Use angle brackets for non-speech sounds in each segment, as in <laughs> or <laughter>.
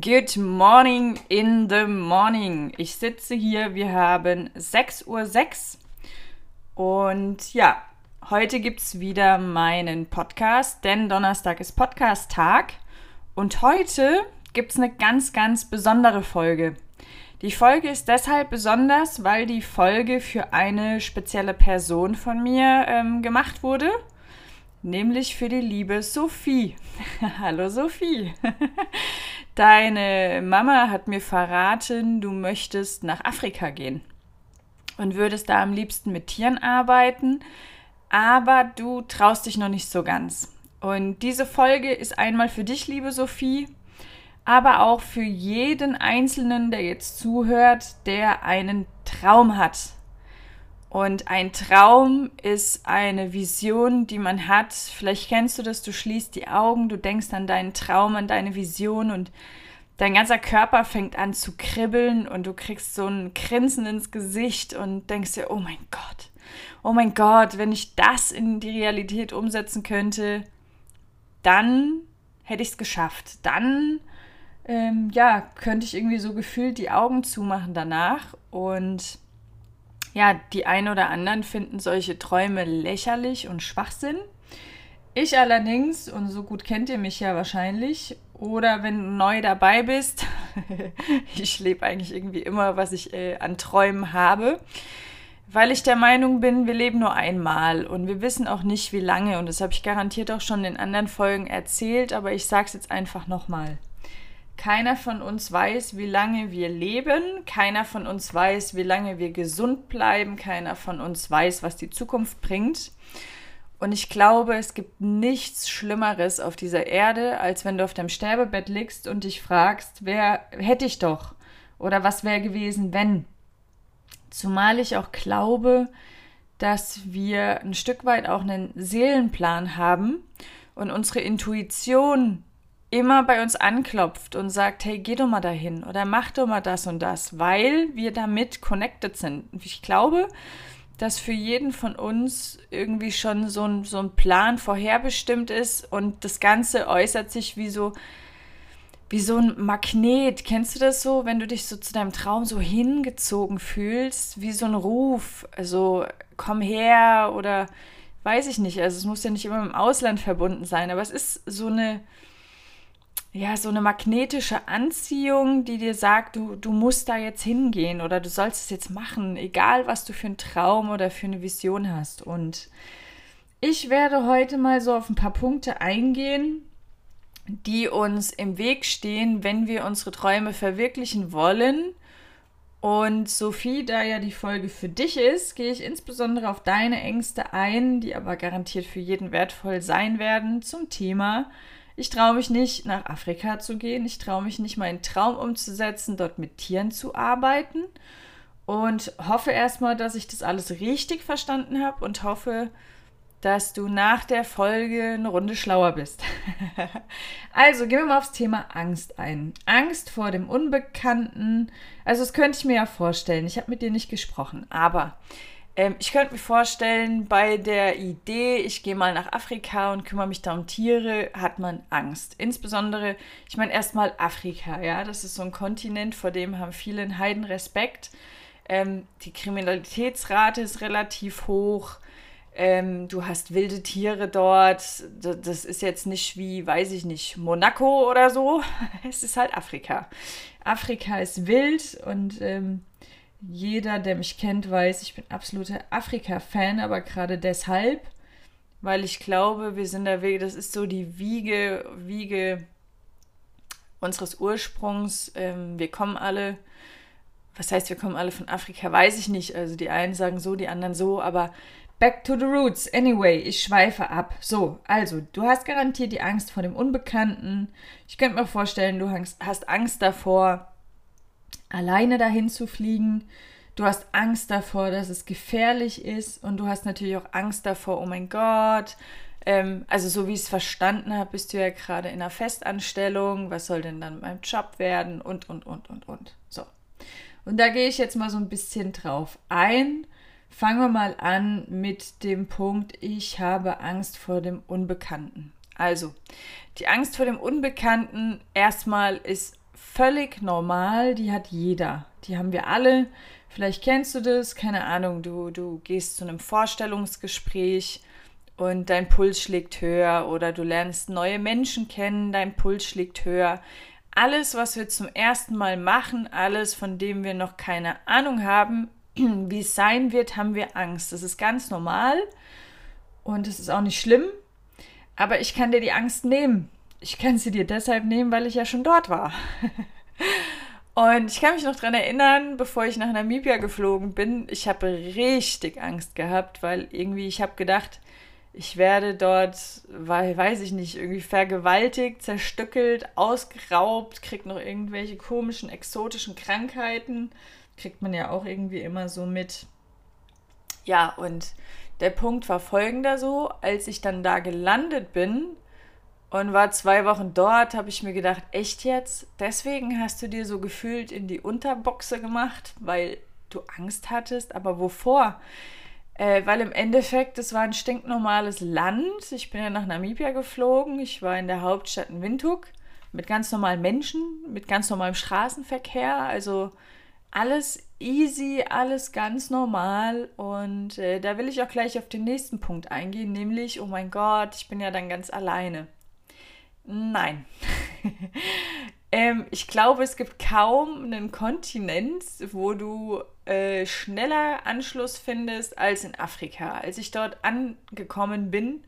Good morning in the morning. Ich sitze hier, wir haben 6.06 Uhr und ja, heute gibt es wieder meinen Podcast, denn Donnerstag ist Podcast-Tag und heute gibt es eine ganz, ganz besondere Folge. Die Folge ist deshalb besonders, weil die Folge für eine spezielle Person von mir ähm, gemacht wurde nämlich für die liebe Sophie. <laughs> Hallo Sophie. <laughs> Deine Mama hat mir verraten, du möchtest nach Afrika gehen und würdest da am liebsten mit Tieren arbeiten, aber du traust dich noch nicht so ganz. Und diese Folge ist einmal für dich, liebe Sophie, aber auch für jeden Einzelnen, der jetzt zuhört, der einen Traum hat, und ein Traum ist eine Vision, die man hat. Vielleicht kennst du das, du schließt die Augen, du denkst an deinen Traum, an deine Vision und dein ganzer Körper fängt an zu kribbeln und du kriegst so ein Grinsen ins Gesicht und denkst dir, oh mein Gott, oh mein Gott, wenn ich das in die Realität umsetzen könnte, dann hätte ich es geschafft. Dann, ähm, ja, könnte ich irgendwie so gefühlt die Augen zumachen danach und ja, die einen oder anderen finden solche Träume lächerlich und Schwachsinn. Ich allerdings, und so gut kennt ihr mich ja wahrscheinlich, oder wenn du neu dabei bist, <laughs> ich lebe eigentlich irgendwie immer, was ich äh, an Träumen habe, weil ich der Meinung bin, wir leben nur einmal und wir wissen auch nicht, wie lange. Und das habe ich garantiert auch schon in anderen Folgen erzählt, aber ich sage es jetzt einfach nochmal. Keiner von uns weiß, wie lange wir leben. Keiner von uns weiß, wie lange wir gesund bleiben. Keiner von uns weiß, was die Zukunft bringt. Und ich glaube, es gibt nichts Schlimmeres auf dieser Erde, als wenn du auf deinem Sterbebett liegst und dich fragst, wer hätte ich doch? Oder was wäre gewesen, wenn? Zumal ich auch glaube, dass wir ein Stück weit auch einen Seelenplan haben und unsere Intuition immer bei uns anklopft und sagt, hey, geh doch mal dahin oder mach doch mal das und das, weil wir damit connected sind. Ich glaube, dass für jeden von uns irgendwie schon so ein, so ein Plan vorherbestimmt ist und das Ganze äußert sich wie so, wie so ein Magnet. Kennst du das so, wenn du dich so zu deinem Traum so hingezogen fühlst, wie so ein Ruf, also komm her oder weiß ich nicht, also es muss ja nicht immer im Ausland verbunden sein, aber es ist so eine, ja, so eine magnetische Anziehung, die dir sagt, du, du musst da jetzt hingehen oder du sollst es jetzt machen, egal was du für einen Traum oder für eine Vision hast. Und ich werde heute mal so auf ein paar Punkte eingehen, die uns im Weg stehen, wenn wir unsere Träume verwirklichen wollen. Und Sophie, da ja die Folge für dich ist, gehe ich insbesondere auf deine Ängste ein, die aber garantiert für jeden wertvoll sein werden, zum Thema ich traue mich nicht, nach Afrika zu gehen. Ich traue mich nicht, meinen Traum umzusetzen, dort mit Tieren zu arbeiten. Und hoffe erstmal, dass ich das alles richtig verstanden habe und hoffe, dass du nach der Folge eine Runde schlauer bist. <laughs> also gehen wir mal aufs Thema Angst ein. Angst vor dem Unbekannten. Also das könnte ich mir ja vorstellen. Ich habe mit dir nicht gesprochen, aber ähm, ich könnte mir vorstellen, bei der Idee, ich gehe mal nach Afrika und kümmere mich da um Tiere, hat man Angst. Insbesondere, ich meine erstmal Afrika, ja, das ist so ein Kontinent, vor dem haben viele einen Heiden Respekt. Ähm, die Kriminalitätsrate ist relativ hoch. Ähm, du hast wilde Tiere dort. Das ist jetzt nicht wie, weiß ich nicht, Monaco oder so. <laughs> Es ist halt Afrika. Afrika ist wild und ähm, jeder, der mich kennt, weiß, ich bin absoluter Afrika-Fan, aber gerade deshalb, weil ich glaube, wir sind da Wege, das ist so die Wiege, Wiege unseres Ursprungs. Ähm, wir kommen alle, was heißt, wir kommen alle von Afrika, weiß ich nicht. Also die einen sagen so, die anderen so, aber back to the roots. Anyway, ich schweife ab. So, also, du hast garantiert die Angst vor dem Unbekannten. Ich könnte mir vorstellen, du hast Angst davor, alleine dahin zu fliegen. Du hast Angst davor, dass es gefährlich ist und du hast natürlich auch Angst davor, oh mein Gott. Ähm, also so wie ich es verstanden habe, bist du ja gerade in einer Festanstellung. Was soll denn dann meinem Job werden? Und, und, und, und, und. So. Und da gehe ich jetzt mal so ein bisschen drauf ein. Fangen wir mal an mit dem Punkt, ich habe Angst vor dem Unbekannten. Also, die Angst vor dem Unbekannten erstmal ist völlig normal, die hat jeder. Die haben wir alle. Vielleicht kennst du das, keine Ahnung, du, du gehst zu einem Vorstellungsgespräch und dein Puls schlägt höher oder du lernst neue Menschen kennen, dein Puls schlägt höher. Alles, was wir zum ersten Mal machen, alles, von dem wir noch keine Ahnung haben, <clears throat> wie es sein wird, haben wir Angst. Das ist ganz normal und es ist auch nicht schlimm, aber ich kann dir die Angst nehmen. Ich kann sie dir deshalb nehmen, weil ich ja schon dort war. Und ich kann mich noch daran erinnern, bevor ich nach Namibia geflogen bin, ich habe richtig Angst gehabt, weil irgendwie ich habe gedacht, ich werde dort, weil, weiß ich nicht, irgendwie vergewaltigt, zerstückelt, ausgeraubt, krieg noch irgendwelche komischen, exotischen Krankheiten. Kriegt man ja auch irgendwie immer so mit. Ja, und der Punkt war folgender so, als ich dann da gelandet bin, und war zwei Wochen dort, habe ich mir gedacht, echt jetzt? Deswegen hast du dir so gefühlt in die Unterboxe gemacht, weil du Angst hattest, aber wovor? Äh, weil im Endeffekt, es war ein stinknormales Land. Ich bin ja nach Namibia geflogen. Ich war in der Hauptstadt in Windhoek mit ganz normalen Menschen, mit ganz normalem Straßenverkehr. Also alles easy, alles ganz normal. Und äh, da will ich auch gleich auf den nächsten Punkt eingehen, nämlich, oh mein Gott, ich bin ja dann ganz alleine. Nein. <laughs> ähm, ich glaube, es gibt kaum einen Kontinent, wo du äh, schneller Anschluss findest als in Afrika. Als ich dort angekommen bin,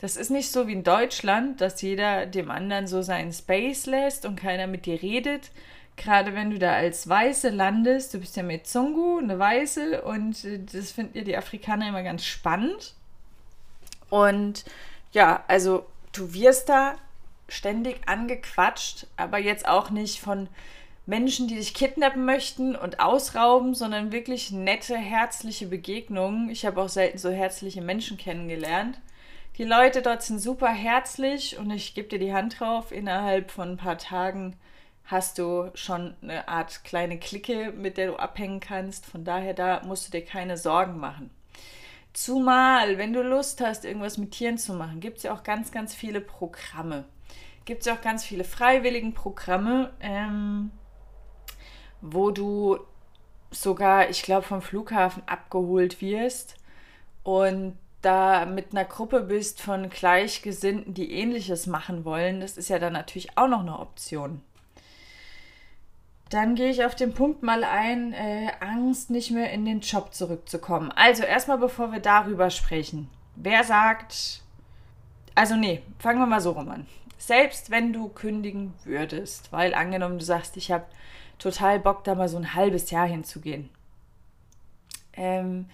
das ist nicht so wie in Deutschland, dass jeder dem anderen so seinen Space lässt und keiner mit dir redet. Gerade wenn du da als Weiße landest, du bist ja mit Zungu, eine Weiße, und äh, das finden ja die Afrikaner immer ganz spannend. Und ja, also du wirst da ständig angequatscht, aber jetzt auch nicht von Menschen, die dich kidnappen möchten und ausrauben, sondern wirklich nette, herzliche Begegnungen. Ich habe auch selten so herzliche Menschen kennengelernt. Die Leute dort sind super herzlich und ich gebe dir die Hand drauf. Innerhalb von ein paar Tagen hast du schon eine Art kleine Clique, mit der du abhängen kannst. Von daher, da musst du dir keine Sorgen machen. Zumal, wenn du Lust hast, irgendwas mit Tieren zu machen, gibt es ja auch ganz, ganz viele Programme gibt es auch ganz viele freiwilligen Programme, ähm, wo du sogar, ich glaube, vom Flughafen abgeholt wirst und da mit einer Gruppe bist von Gleichgesinnten, die ähnliches machen wollen. Das ist ja dann natürlich auch noch eine Option. Dann gehe ich auf den Punkt mal ein, äh, Angst, nicht mehr in den Job zurückzukommen. Also erstmal, bevor wir darüber sprechen. Wer sagt, also nee, fangen wir mal so rum an. Selbst wenn du kündigen würdest, weil angenommen du sagst, ich habe total Bock, da mal so ein halbes Jahr hinzugehen. Ähm,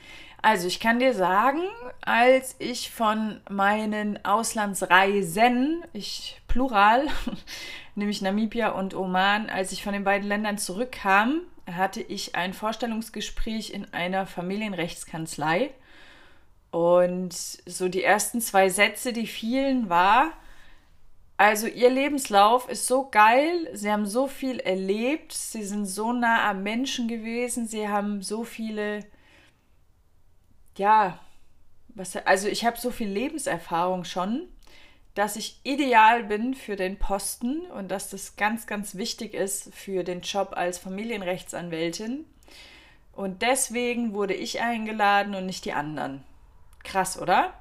also ich kann dir sagen, als ich von meinen Auslandsreisen, ich plural, <laughs> nämlich Namibia und Oman, als ich von den beiden Ländern zurückkam, hatte ich ein Vorstellungsgespräch in einer Familienrechtskanzlei. Und so die ersten zwei Sätze, die fielen, war, also ihr Lebenslauf ist so geil, sie haben so viel erlebt, sie sind so nah am Menschen gewesen, sie haben so viele, ja, was, also ich habe so viel Lebenserfahrung schon, dass ich ideal bin für den Posten und dass das ganz, ganz wichtig ist für den Job als Familienrechtsanwältin. Und deswegen wurde ich eingeladen und nicht die anderen. Krass, oder?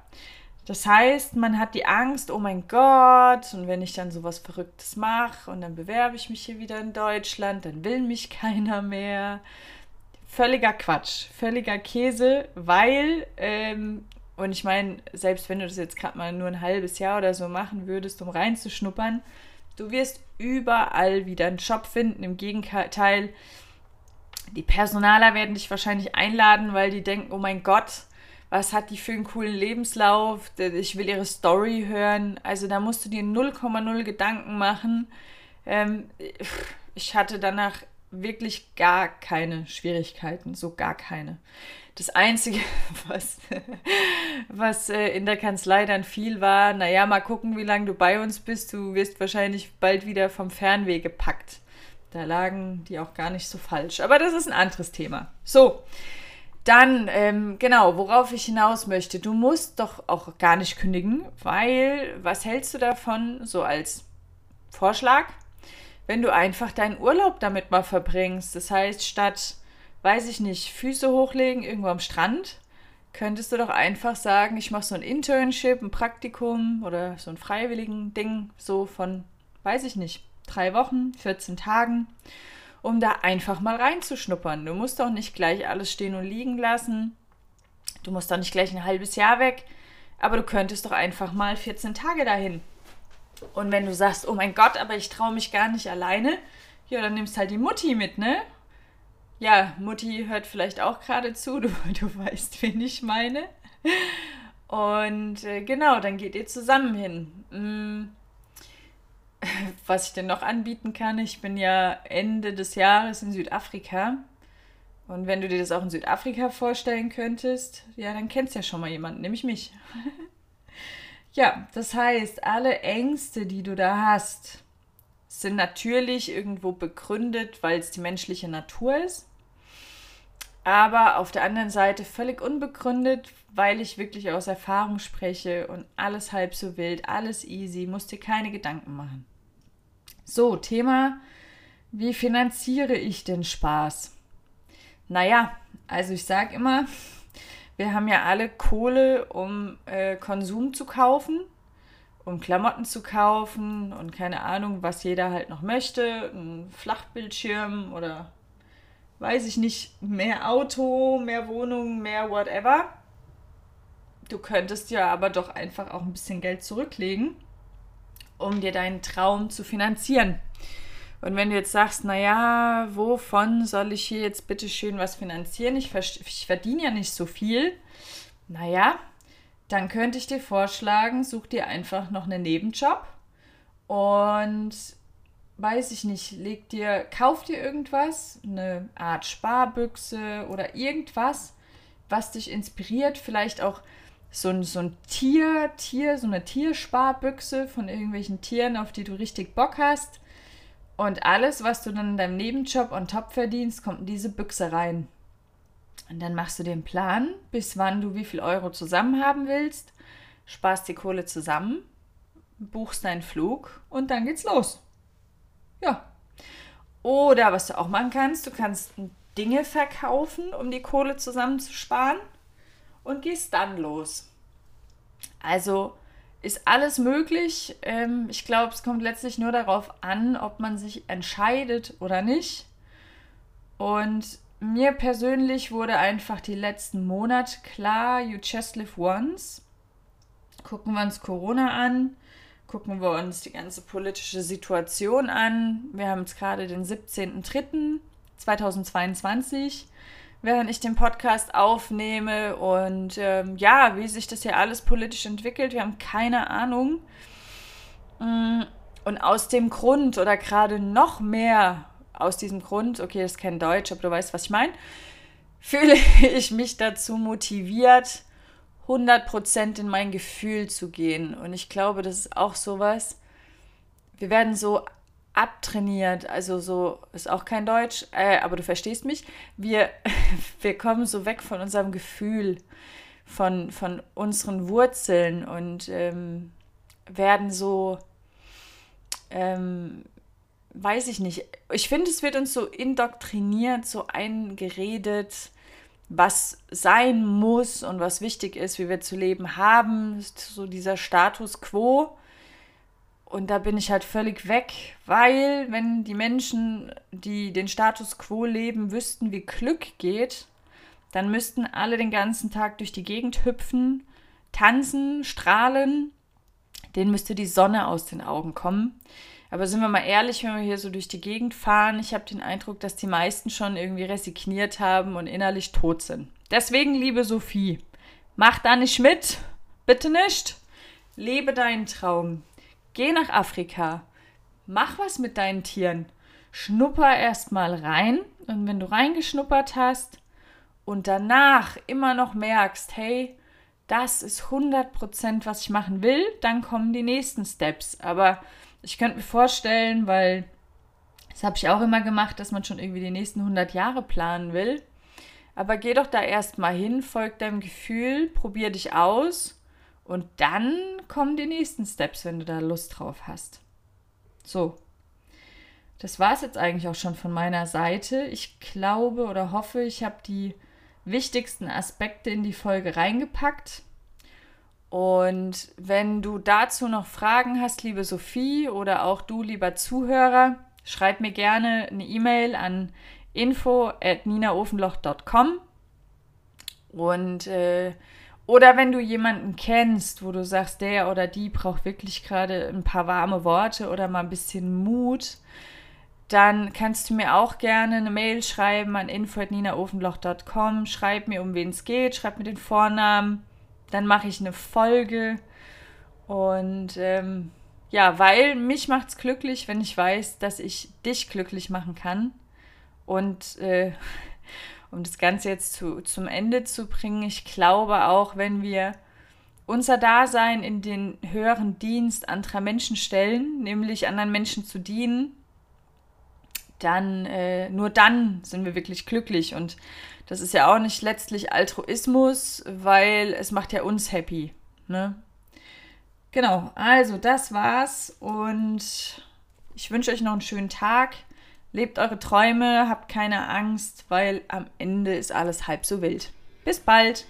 Das heißt, man hat die Angst, oh mein Gott, und wenn ich dann sowas Verrücktes mache und dann bewerbe ich mich hier wieder in Deutschland, dann will mich <laughs> keiner mehr. Völliger Quatsch, völliger Käse, weil, ähm, und ich meine, selbst wenn du das jetzt gerade mal nur ein halbes Jahr oder so machen würdest, um reinzuschnuppern, du wirst überall wieder einen Job finden. Im Gegenteil, die Personaler werden dich wahrscheinlich einladen, weil die denken, oh mein Gott, was hat die für einen coolen Lebenslauf, ich will ihre Story hören. Also da musst du dir 0,0 Gedanken machen. Ähm, ich hatte danach wirklich gar keine Schwierigkeiten, so gar keine. Das Einzige, <laughs> was, was äh, in der Kanzlei dann viel war, naja, mal gucken, wie lange du bei uns bist. Du wirst wahrscheinlich bald wieder vom Fernweh gepackt. Da lagen die auch gar nicht so falsch. Aber das ist ein anderes Thema. So, dann, ähm, genau, worauf ich hinaus möchte. Du musst doch auch gar nicht kündigen, weil was hältst du davon, so als Vorschlag, wenn du einfach deinen Urlaub damit mal verbringst. Das heißt, statt, weiß ich nicht, Füße hochlegen irgendwo am Strand, könntest du doch einfach sagen, ich mache so ein Internship, ein Praktikum oder so ein freiwilligen Ding, so von, weiß ich nicht, drei Wochen, 14 Tagen, um da einfach mal reinzuschnuppern. Du musst doch nicht gleich alles stehen und liegen lassen. Du musst doch nicht gleich ein halbes Jahr weg, aber du könntest doch einfach mal 14 Tage dahin. Und wenn du sagst, oh mein Gott, aber ich traue mich gar nicht alleine, ja, dann nimmst halt die Mutti mit, ne? Ja, Mutti hört vielleicht auch gerade zu, du, <laughs> du weißt, wen ich meine. Und äh, genau, dann geht ihr zusammen hin. <laughs> Was ich denn noch anbieten kann, ich bin ja Ende des Jahres in Südafrika. Und wenn du dir das auch in Südafrika vorstellen könntest, ja, dann kennst du ja schon mal jemanden, nämlich mich. <laughs> ja, das heißt, alle Ängste, die du da hast, sind natürlich irgendwo begründet, weil es die menschliche Natur ist. Aber auf der anderen Seite völlig unbegründet, weil ich wirklich aus Erfahrung spreche und alles halb so wild, alles easy, musst dir keine Gedanken machen. So, Thema, wie finanziere ich den Spaß? Naja, also ich sage immer, wir haben ja alle Kohle, um äh, Konsum zu kaufen, um Klamotten zu kaufen und keine Ahnung, was jeder halt noch möchte. Ein Flachbildschirm oder weiß ich nicht, mehr Auto, mehr Wohnung, mehr whatever. Du könntest ja aber doch einfach auch ein bisschen Geld zurücklegen, um dir deinen Traum zu finanzieren. Und wenn du jetzt sagst, naja, wovon soll ich hier jetzt bitte schön was finanzieren? Ich, ich verdiene ja nicht so viel. Naja, dann könnte ich dir vorschlagen, such dir einfach noch einen Nebenjob und weiß ich nicht, leg dir, kauf dir irgendwas, eine Art Sparbüchse oder irgendwas, was dich inspiriert, vielleicht auch so ein, so ein Tier, Tier, so eine Tiersparbüchse von irgendwelchen Tieren, auf die du richtig Bock hast und alles, was du dann in deinem Nebenjob on top verdienst, kommt in diese Büchse rein. Und dann machst du den Plan, bis wann du wie viel Euro zusammen haben willst, sparst die Kohle zusammen, buchst deinen Flug und dann geht's los. Ja. Oder was du auch machen kannst, du kannst Dinge verkaufen, um die Kohle zusammenzusparen und gehst dann los. Also ist alles möglich. Ähm, ich glaube, es kommt letztlich nur darauf an, ob man sich entscheidet oder nicht. Und mir persönlich wurde einfach die letzten Monate klar, you just live once. Gucken wir uns Corona an, gucken wir uns die ganze politische Situation an. Wir haben jetzt gerade den 17.03.2022 während ich den Podcast aufnehme. Und ähm, ja, wie sich das hier alles politisch entwickelt, wir haben keine Ahnung. Mm, und aus dem Grund oder gerade noch mehr aus diesem Grund, okay, das ist kein Deutsch, aber du weißt, was ich meine, <laughs> fühle ich mich dazu motiviert, 100% in mein Gefühl zu gehen. Und ich glaube, das ist auch sowas. Wir werden so abtrainiert, also so ist auch kein Deutsch, äh, aber du verstehst mich. Wir, <laughs> wir kommen so weg von unserem Gefühl, von, von unseren Wurzeln und ähm, werden so, ähm, weiß ich nicht. Ich finde, es wird uns so indoktriniert, so eingeredet, was sein muss und was wichtig ist, wie wir zu leben haben. So dieser Status quo und da bin ich halt völlig weg, weil wenn die Menschen, die den Status quo leben, wüssten, wie Glück geht, dann müssten alle den ganzen Tag durch die Gegend hüpfen, tanzen, strahlen. Denen müsste die Sonne aus den Augen kommen. Aber sind wir mal ehrlich, wenn wir hier so durch die Gegend fahren, ich habe den Eindruck, dass die meisten schon irgendwie resigniert haben und innerlich tot sind. Deswegen, liebe Sophie, mach da nicht mit. Bitte nicht. Lebe deinen Traum. Geh nach Afrika. Mach was mit deinen Tieren. Schnupper erstmal rein. Und wenn du reingeschnuppert hast und danach immer noch merkst, hey, das ist 100% was ich machen will, dann kommen die nächsten Steps. Aber ich könnte mir vorstellen, weil das habe ich auch immer gemacht, dass man schon irgendwie die nächsten 100 Jahre planen will. Aber geh doch da erstmal hin, folg deinem Gefühl, probier dich aus und dann kommen die nächsten Steps, wenn du da Lust drauf hast. So. das war es jetzt eigentlich auch schon von meiner Seite. Ich glaube oder hoffe, ich habe die wichtigsten Aspekte in die Folge reingepackt. Und wenn du dazu noch Fragen hast, liebe Sophie oder auch du, lieber Zuhörer, schreib mir gerne eine E-Mail an info at ninaofenloch.com. Und äh, oder wenn du jemanden kennst, wo du sagst, der oder die braucht wirklich gerade ein paar warme Worte oder mal ein bisschen Mut, dann kannst du mir auch gerne eine Mail schreiben an info.ninaofenloch.com. Schreib mir, um wen es geht, schreib mir den Vornamen. Dann mache ich eine Folge. Und ähm, ja, weil mich macht es glücklich, wenn ich weiß, dass ich dich glücklich machen kann. Und äh, <laughs> um das Ganze jetzt zu, zum Ende zu bringen, ich glaube auch, wenn wir unser Dasein in den höheren Dienst anderer Menschen stellen, nämlich anderen Menschen zu dienen, dann äh, nur dann sind wir wirklich glücklich. Und das ist ja auch nicht letztlich Altruismus, weil es macht ja uns happy. Ne? Genau, also das war's und ich wünsche euch noch einen schönen Tag. Lebt eure Träume, habt keine Angst, weil am Ende ist alles halb so wild. Bis bald!